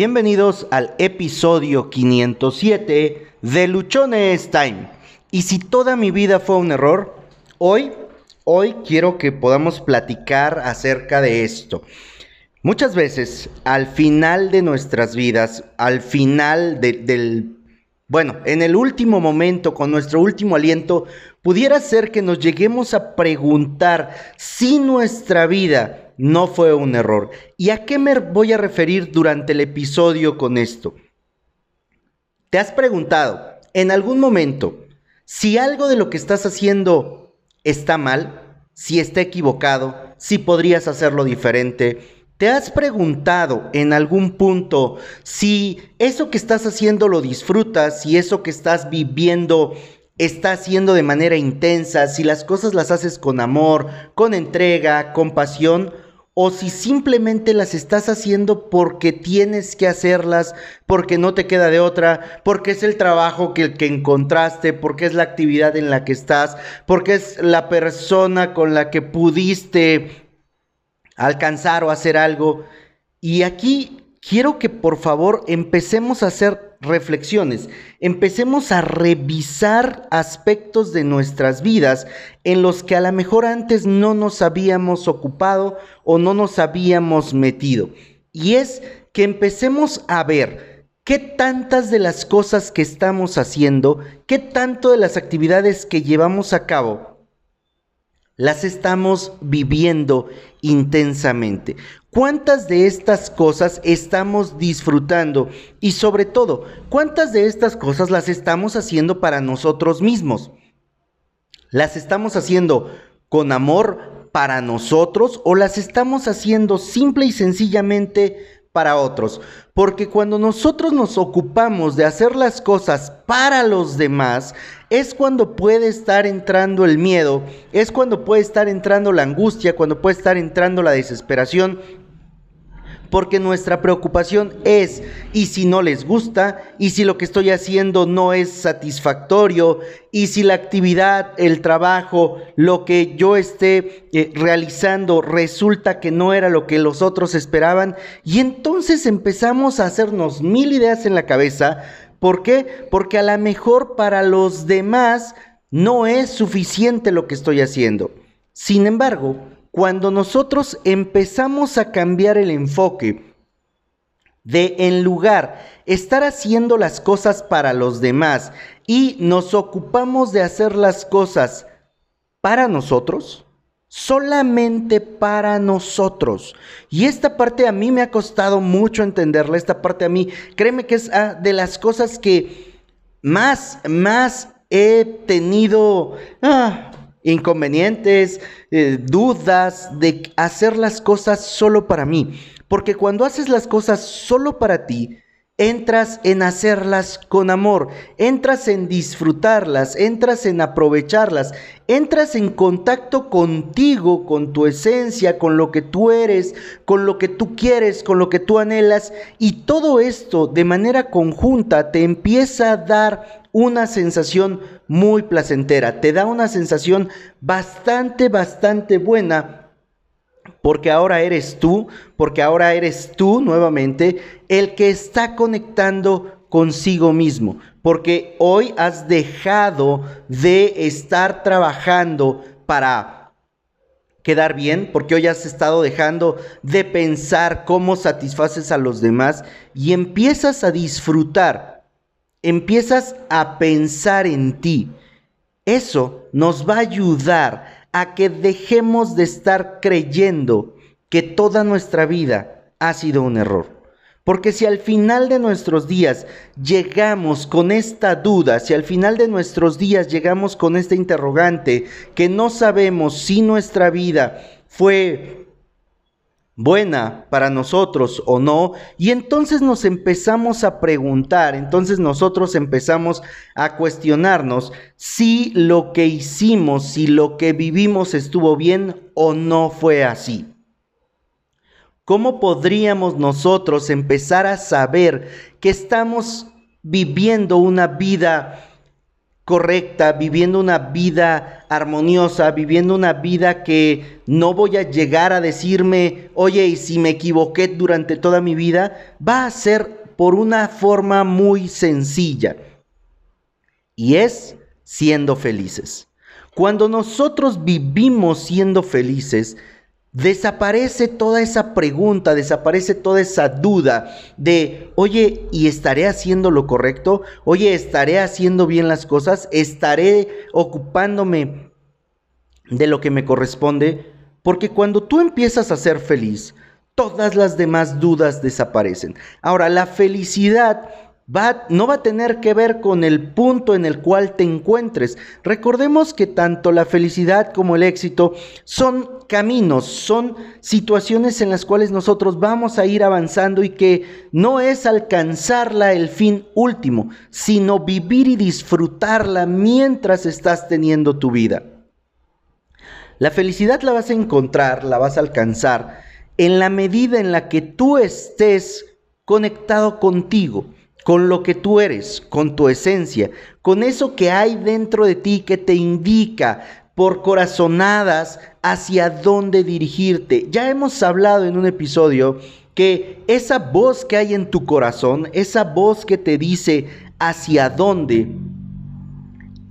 Bienvenidos al episodio 507 de Luchones Time. Y si toda mi vida fue un error, hoy, hoy quiero que podamos platicar acerca de esto. Muchas veces, al final de nuestras vidas, al final del, bueno, en el último momento, con nuestro último aliento, pudiera ser que nos lleguemos a preguntar si nuestra vida no fue un error. ¿Y a qué me voy a referir durante el episodio con esto? ¿Te has preguntado en algún momento si algo de lo que estás haciendo está mal, si está equivocado, si podrías hacerlo diferente? ¿Te has preguntado en algún punto si eso que estás haciendo lo disfrutas, si eso que estás viviendo está haciendo de manera intensa, si las cosas las haces con amor, con entrega, con pasión? O si simplemente las estás haciendo porque tienes que hacerlas, porque no te queda de otra, porque es el trabajo que, que encontraste, porque es la actividad en la que estás, porque es la persona con la que pudiste alcanzar o hacer algo. Y aquí quiero que por favor empecemos a hacer reflexiones, empecemos a revisar aspectos de nuestras vidas en los que a lo mejor antes no nos habíamos ocupado o no nos habíamos metido. Y es que empecemos a ver qué tantas de las cosas que estamos haciendo, qué tanto de las actividades que llevamos a cabo, las estamos viviendo intensamente. ¿Cuántas de estas cosas estamos disfrutando? Y sobre todo, ¿cuántas de estas cosas las estamos haciendo para nosotros mismos? ¿Las estamos haciendo con amor para nosotros o las estamos haciendo simple y sencillamente para otros. Porque cuando nosotros nos ocupamos de hacer las cosas para los demás, es cuando puede estar entrando el miedo, es cuando puede estar entrando la angustia, cuando puede estar entrando la desesperación porque nuestra preocupación es, ¿y si no les gusta? ¿Y si lo que estoy haciendo no es satisfactorio? ¿Y si la actividad, el trabajo, lo que yo esté eh, realizando resulta que no era lo que los otros esperaban? Y entonces empezamos a hacernos mil ideas en la cabeza. ¿Por qué? Porque a lo mejor para los demás no es suficiente lo que estoy haciendo. Sin embargo, cuando nosotros empezamos a cambiar el enfoque de en lugar estar haciendo las cosas para los demás y nos ocupamos de hacer las cosas para nosotros, solamente para nosotros. Y esta parte a mí me ha costado mucho entenderla, esta parte a mí, créeme que es ah, de las cosas que más, más he tenido ah, inconvenientes, eh, dudas de hacer las cosas solo para mí. Porque cuando haces las cosas solo para ti, entras en hacerlas con amor, entras en disfrutarlas, entras en aprovecharlas, entras en contacto contigo, con tu esencia, con lo que tú eres, con lo que tú quieres, con lo que tú anhelas, y todo esto de manera conjunta te empieza a dar una sensación muy placentera, te da una sensación bastante, bastante buena porque ahora eres tú, porque ahora eres tú nuevamente el que está conectando consigo mismo, porque hoy has dejado de estar trabajando para quedar bien, porque hoy has estado dejando de pensar cómo satisfaces a los demás y empiezas a disfrutar, empiezas a pensar en ti. Eso nos va a ayudar a que dejemos de estar creyendo que toda nuestra vida ha sido un error. Porque si al final de nuestros días llegamos con esta duda, si al final de nuestros días llegamos con este interrogante, que no sabemos si nuestra vida fue buena para nosotros o no, y entonces nos empezamos a preguntar, entonces nosotros empezamos a cuestionarnos si lo que hicimos, si lo que vivimos estuvo bien o no fue así. ¿Cómo podríamos nosotros empezar a saber que estamos viviendo una vida correcta, viviendo una vida armoniosa, viviendo una vida que no voy a llegar a decirme, oye, y si me equivoqué durante toda mi vida, va a ser por una forma muy sencilla. Y es siendo felices. Cuando nosotros vivimos siendo felices, desaparece toda esa pregunta, desaparece toda esa duda de, oye, ¿y estaré haciendo lo correcto? Oye, ¿estaré haciendo bien las cosas? ¿Estaré ocupándome de lo que me corresponde? Porque cuando tú empiezas a ser feliz, todas las demás dudas desaparecen. Ahora, la felicidad no va a tener que ver con el punto en el cual te encuentres. Recordemos que tanto la felicidad como el éxito son caminos, son situaciones en las cuales nosotros vamos a ir avanzando y que no es alcanzarla el fin último, sino vivir y disfrutarla mientras estás teniendo tu vida. La felicidad la vas a encontrar, la vas a alcanzar en la medida en la que tú estés conectado contigo con lo que tú eres, con tu esencia, con eso que hay dentro de ti que te indica por corazonadas hacia dónde dirigirte. Ya hemos hablado en un episodio que esa voz que hay en tu corazón, esa voz que te dice hacia dónde,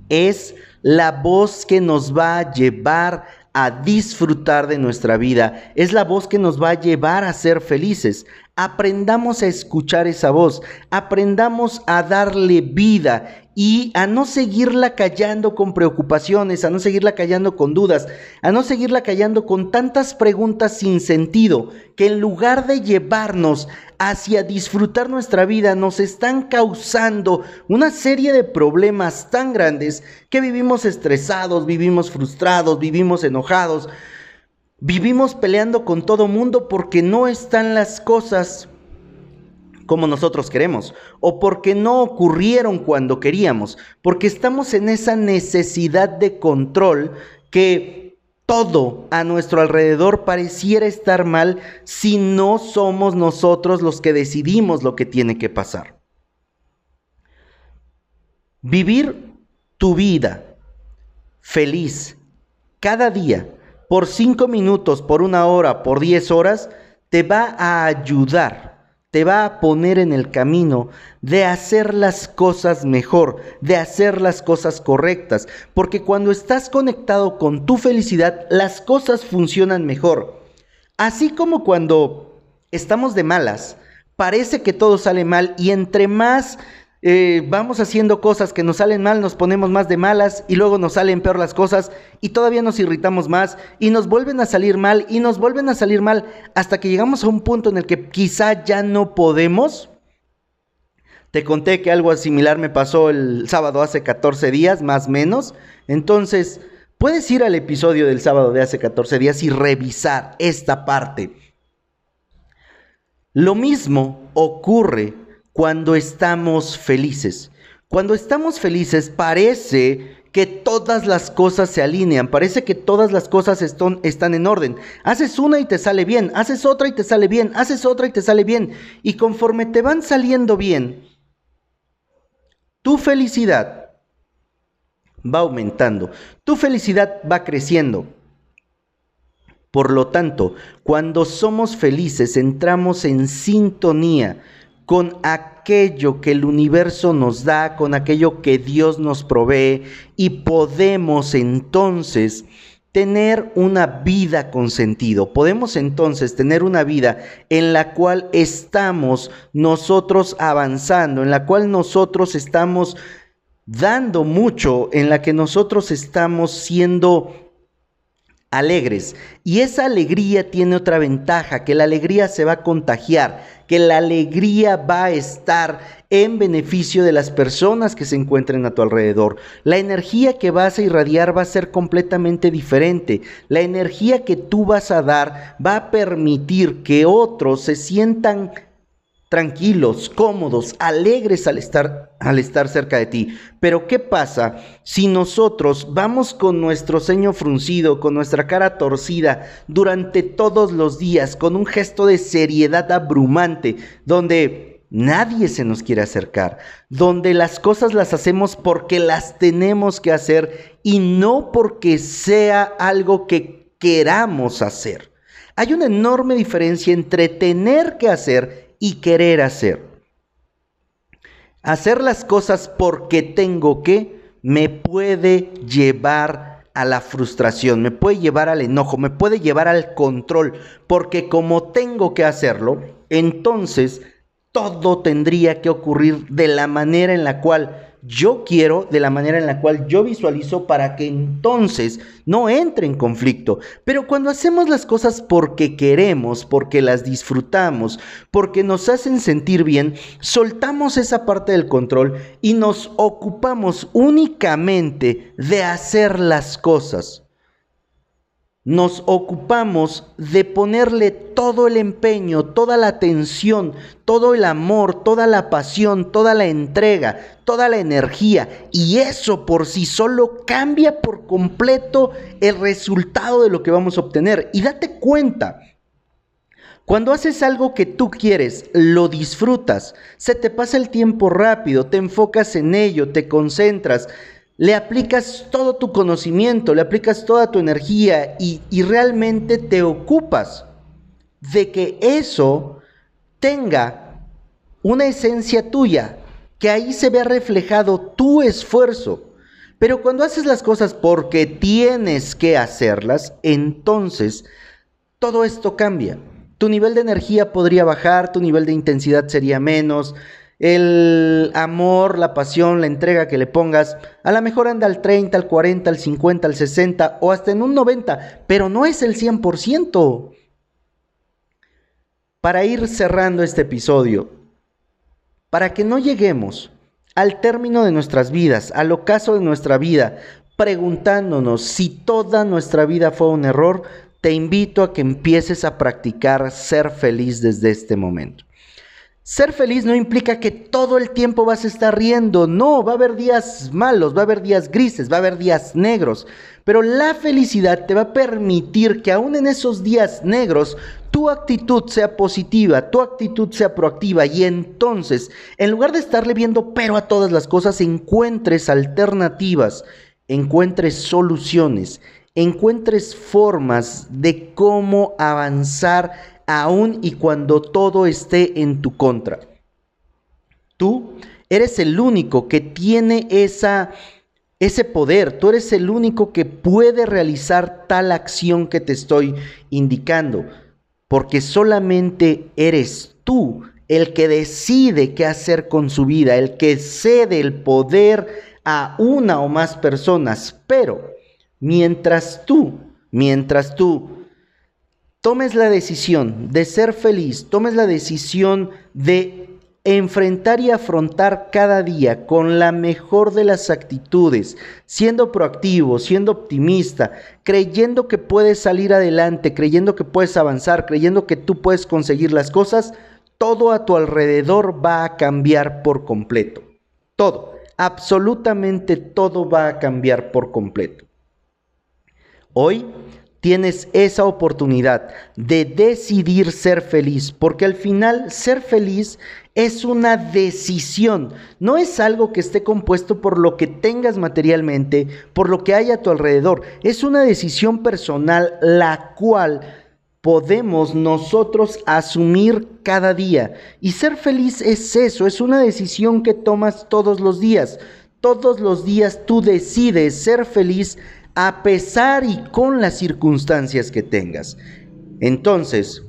es la voz que nos va a llevar a disfrutar de nuestra vida. Es la voz que nos va a llevar a ser felices. Aprendamos a escuchar esa voz, aprendamos a darle vida y a no seguirla callando con preocupaciones, a no seguirla callando con dudas, a no seguirla callando con tantas preguntas sin sentido que en lugar de llevarnos hacia disfrutar nuestra vida nos están causando una serie de problemas tan grandes que vivimos estresados, vivimos frustrados, vivimos enojados, Vivimos peleando con todo mundo porque no están las cosas como nosotros queremos, o porque no ocurrieron cuando queríamos, porque estamos en esa necesidad de control que todo a nuestro alrededor pareciera estar mal si no somos nosotros los que decidimos lo que tiene que pasar. Vivir tu vida feliz cada día por cinco minutos, por una hora, por diez horas, te va a ayudar, te va a poner en el camino de hacer las cosas mejor, de hacer las cosas correctas, porque cuando estás conectado con tu felicidad, las cosas funcionan mejor. Así como cuando estamos de malas, parece que todo sale mal y entre más eh, vamos haciendo cosas que nos salen mal, nos ponemos más de malas y luego nos salen peor las cosas y todavía nos irritamos más y nos vuelven a salir mal y nos vuelven a salir mal hasta que llegamos a un punto en el que quizá ya no podemos. Te conté que algo similar me pasó el sábado hace 14 días, más o menos. Entonces, puedes ir al episodio del sábado de hace 14 días y revisar esta parte. Lo mismo ocurre cuando estamos felices. Cuando estamos felices parece que todas las cosas se alinean, parece que todas las cosas están, en orden. Haces una y te sale bien, haces otra y te sale bien, haces otra y te sale bien. Y conforme te van saliendo bien, tu felicidad va aumentando, tu felicidad va creciendo. Por lo tanto, cuando somos felices entramos en sintonía con aquello que el universo nos da, con aquello que Dios nos provee y podemos entonces tener una vida con sentido. Podemos entonces tener una vida en la cual estamos nosotros avanzando, en la cual nosotros estamos dando mucho, en la que nosotros estamos siendo alegres. Y esa alegría tiene otra ventaja, que la alegría se va a contagiar, que la alegría va a estar en beneficio de las personas que se encuentren a tu alrededor. La energía que vas a irradiar va a ser completamente diferente. La energía que tú vas a dar va a permitir que otros se sientan tranquilos, cómodos, alegres al estar, al estar cerca de ti. Pero ¿qué pasa si nosotros vamos con nuestro ceño fruncido, con nuestra cara torcida durante todos los días, con un gesto de seriedad abrumante, donde nadie se nos quiere acercar, donde las cosas las hacemos porque las tenemos que hacer y no porque sea algo que queramos hacer. Hay una enorme diferencia entre tener que hacer y querer hacer. Hacer las cosas porque tengo que me puede llevar a la frustración, me puede llevar al enojo, me puede llevar al control, porque como tengo que hacerlo, entonces todo tendría que ocurrir de la manera en la cual yo quiero, de la manera en la cual yo visualizo para que entonces no entre en conflicto. Pero cuando hacemos las cosas porque queremos, porque las disfrutamos, porque nos hacen sentir bien, soltamos esa parte del control y nos ocupamos únicamente de hacer las cosas nos ocupamos de ponerle todo el empeño, toda la atención, todo el amor, toda la pasión, toda la entrega, toda la energía. Y eso por sí solo cambia por completo el resultado de lo que vamos a obtener. Y date cuenta, cuando haces algo que tú quieres, lo disfrutas, se te pasa el tiempo rápido, te enfocas en ello, te concentras, le aplicas todo tu conocimiento, le aplicas toda tu energía y, realmente te ocupas de que eso tenga una esencia tuya, que ahí se vea reflejado tu esfuerzo. Pero cuando haces las cosas porque tienes que hacerlas, entonces todo esto cambia. Tu nivel de energía podría bajar, tu nivel de intensidad sería menos, el amor, la pasión, la entrega que le pongas, a lo mejor anda al 30, al 40, al 50, al 60 o hasta en un 90, pero no es el 100%. Para ir cerrando este episodio, para que no lleguemos al término de nuestras vidas, al ocaso de nuestra vida, preguntándonos si toda nuestra vida fue un error, te invito a que empieces a practicar ser feliz desde este momento. Ser feliz no implica que todo el tiempo vas a estar riendo, no, va a haber días malos, va a haber días grises, va a haber días negros, pero la felicidad te va a permitir que aún en esos días negros tu actitud sea positiva, tu actitud sea proactiva. Y entonces, en lugar de estarle viendo pero a todas las cosas, encuentres alternativas, encuentres soluciones, encuentres formas de cómo avanzar aun y cuando todo esté en tu contra. Tú eres el único que tiene esa, ese poder, tú eres el único que puede realizar tal acción que te estoy indicando, porque solamente eres tú el que decide qué hacer con su vida, el que cede el poder a una o más personas, pero mientras tú, mientras tú tomes la decisión de ser feliz, tomes la decisión de enfrentar y afrontar cada día con la mejor de las actitudes, siendo proactivo, siendo optimista, creyendo que puedes salir adelante, creyendo que puedes avanzar, creyendo que tú puedes conseguir las cosas, todo a tu alrededor va a cambiar por completo. Todo, absolutamente todo va a cambiar por completo. Hoy tienes esa oportunidad de decidir ser feliz, porque al final ser feliz es una decisión, no es algo que esté compuesto por lo que tengas materialmente, por lo que hay a tu alrededor, es una decisión personal la cual podemos nosotros asumir cada día. Y ser feliz es eso, es una decisión que tomas todos los días. Todos los días tú decides ser feliz a pesar y con las circunstancias que tengas. Entonces,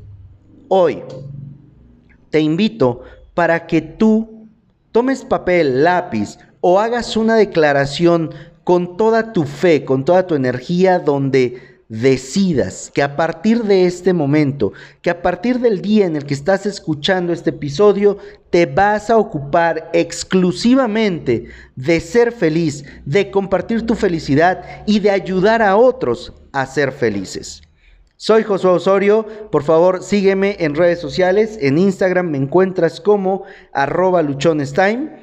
hoy te invito para que tú tomes papel, lápiz o hagas una declaración con toda tu fe, con toda tu energía, donde decidas que a partir de este momento, que a partir del día en el que estás escuchando este episodio, te vas a ocupar exclusivamente de ser feliz, de compartir tu felicidad y de ayudar a otros a ser felices. Soy Josué Osorio, por favor sígueme en redes sociales, en Instagram me encuentras como arroba luchonestime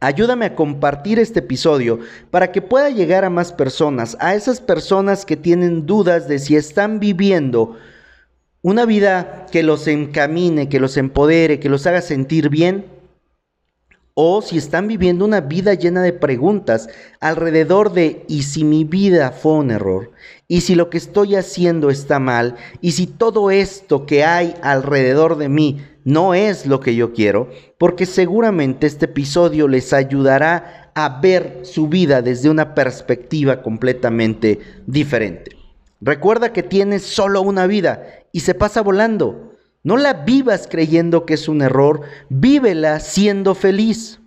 Ayúdame a compartir este episodio para que pueda llegar a más personas, a esas personas que tienen dudas de si están viviendo una vida que los encamine, que los empodere, que los haga sentir bien, o si están viviendo una vida llena de preguntas alrededor de ¿y si mi vida fue un error? ¿Y si lo que estoy haciendo está mal? ¿Y si todo esto que hay alrededor de mí no es lo que yo quiero? Porque seguramente este episodio les ayudará a ver su vida desde una perspectiva completamente diferente. Recuerda que tienes solo una vida y se pasa volando. No la vivas creyendo que es un error, vívela siendo feliz.